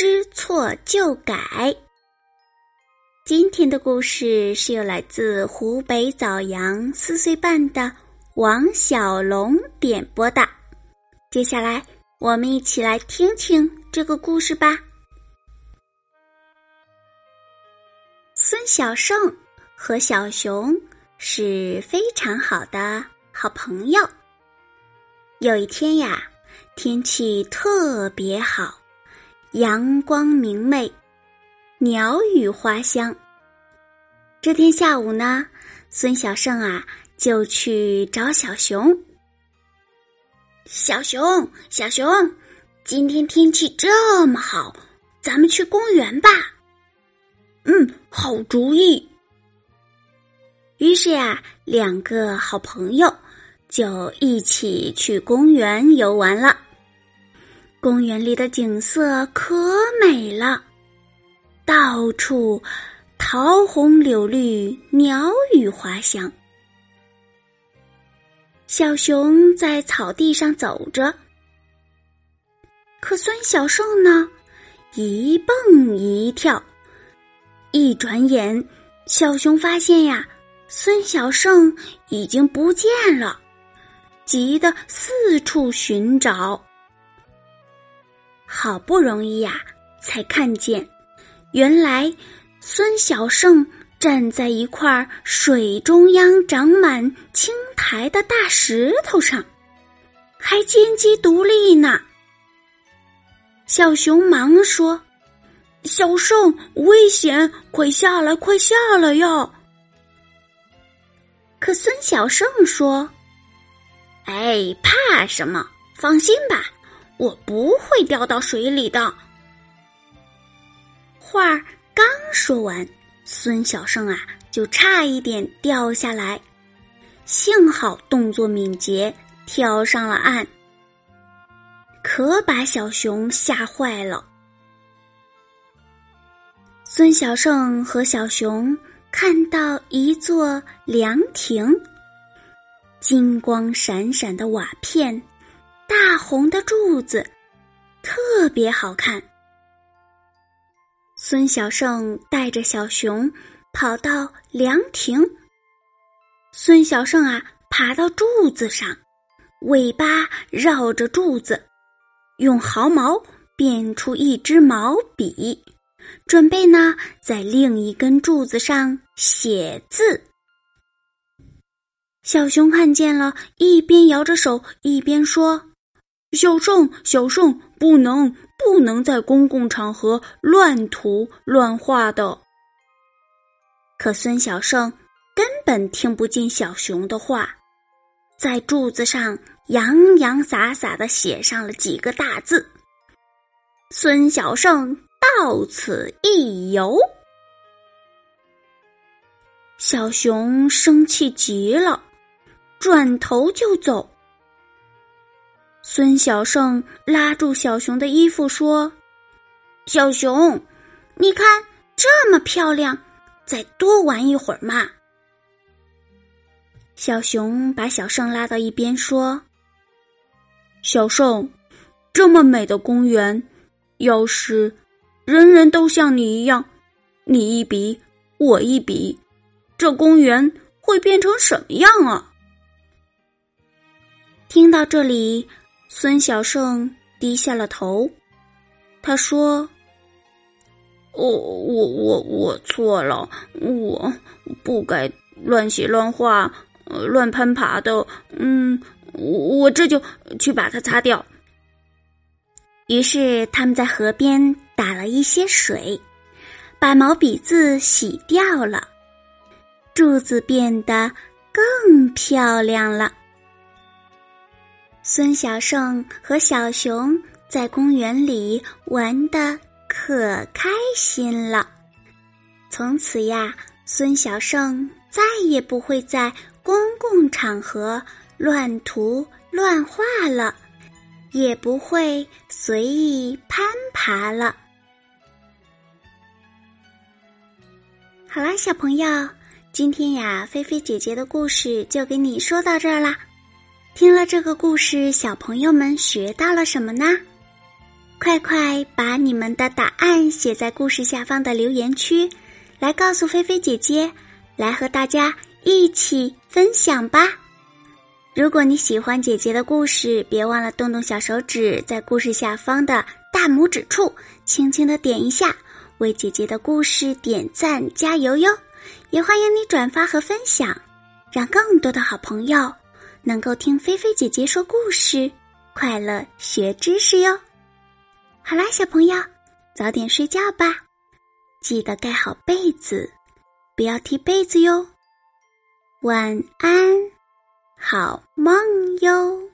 知错就改。今天的故事是由来自湖北枣阳四岁半的王小龙点播的。接下来，我们一起来听听这个故事吧。孙小胜和小熊是非常好的好朋友。有一天呀，天气特别好。阳光明媚，鸟语花香。这天下午呢，孙小胜啊就去找小熊。小熊，小熊，今天天气这么好，咱们去公园吧。嗯，好主意。于是呀，两个好朋友就一起去公园游玩了。公园里的景色可美了，到处桃红柳绿，鸟语花香。小熊在草地上走着，可孙小胜呢，一蹦一跳。一转眼，小熊发现呀，孙小胜已经不见了，急得四处寻找。好不容易呀，才看见，原来孙小胜站在一块水中央长满青苔的大石头上，还金鸡独立呢。小熊忙说：“小胜，危险，快下来，快下来呀！”可孙小胜说：“哎，怕什么？放心吧。”我不会掉到水里的。话儿刚说完，孙小胜啊就差一点掉下来，幸好动作敏捷，跳上了岸。可把小熊吓坏了。孙小胜和小熊看到一座凉亭，金光闪闪的瓦片。大红的柱子，特别好看。孙小胜带着小熊跑到凉亭。孙小胜啊，爬到柱子上，尾巴绕着柱子，用毫毛变出一支毛笔，准备呢在另一根柱子上写字。小熊看见了，一边摇着手，一边说。小胜，小胜，不能，不能在公共场合乱涂乱画的。可孙小胜根本听不进小熊的话，在柱子上洋洋洒洒的写上了几个大字：“孙小胜到此一游。”小熊生气极了，转头就走。孙小胜拉住小熊的衣服说：“小熊，你看这么漂亮，再多玩一会儿嘛。”小熊把小胜拉到一边说：“小胜，这么美的公园，要是人人都像你一样，你一笔我一笔，这公园会变成什么样啊？”听到这里。孙小胜低下了头，他说：“我我我我错了，我不该乱写乱画，乱攀爬的。嗯，我这就去把它擦掉。”于是他们在河边打了一些水，把毛笔字洗掉了，柱子变得更漂亮了。孙小胜和小熊在公园里玩的可开心了。从此呀，孙小胜再也不会在公共场合乱涂乱画了，也不会随意攀爬了。好啦，小朋友，今天呀，菲菲姐姐的故事就给你说到这儿啦。听了这个故事，小朋友们学到了什么呢？快快把你们的答案写在故事下方的留言区，来告诉菲菲姐姐，来和大家一起分享吧。如果你喜欢姐姐的故事，别忘了动动小手指，在故事下方的大拇指处轻轻的点一下。为姐姐的故事点赞加油哟！也欢迎你转发和分享，让更多的好朋友能够听菲菲姐姐说故事，快乐学知识哟。好啦，小朋友，早点睡觉吧，记得盖好被子，不要踢被子哟。晚安，好梦哟。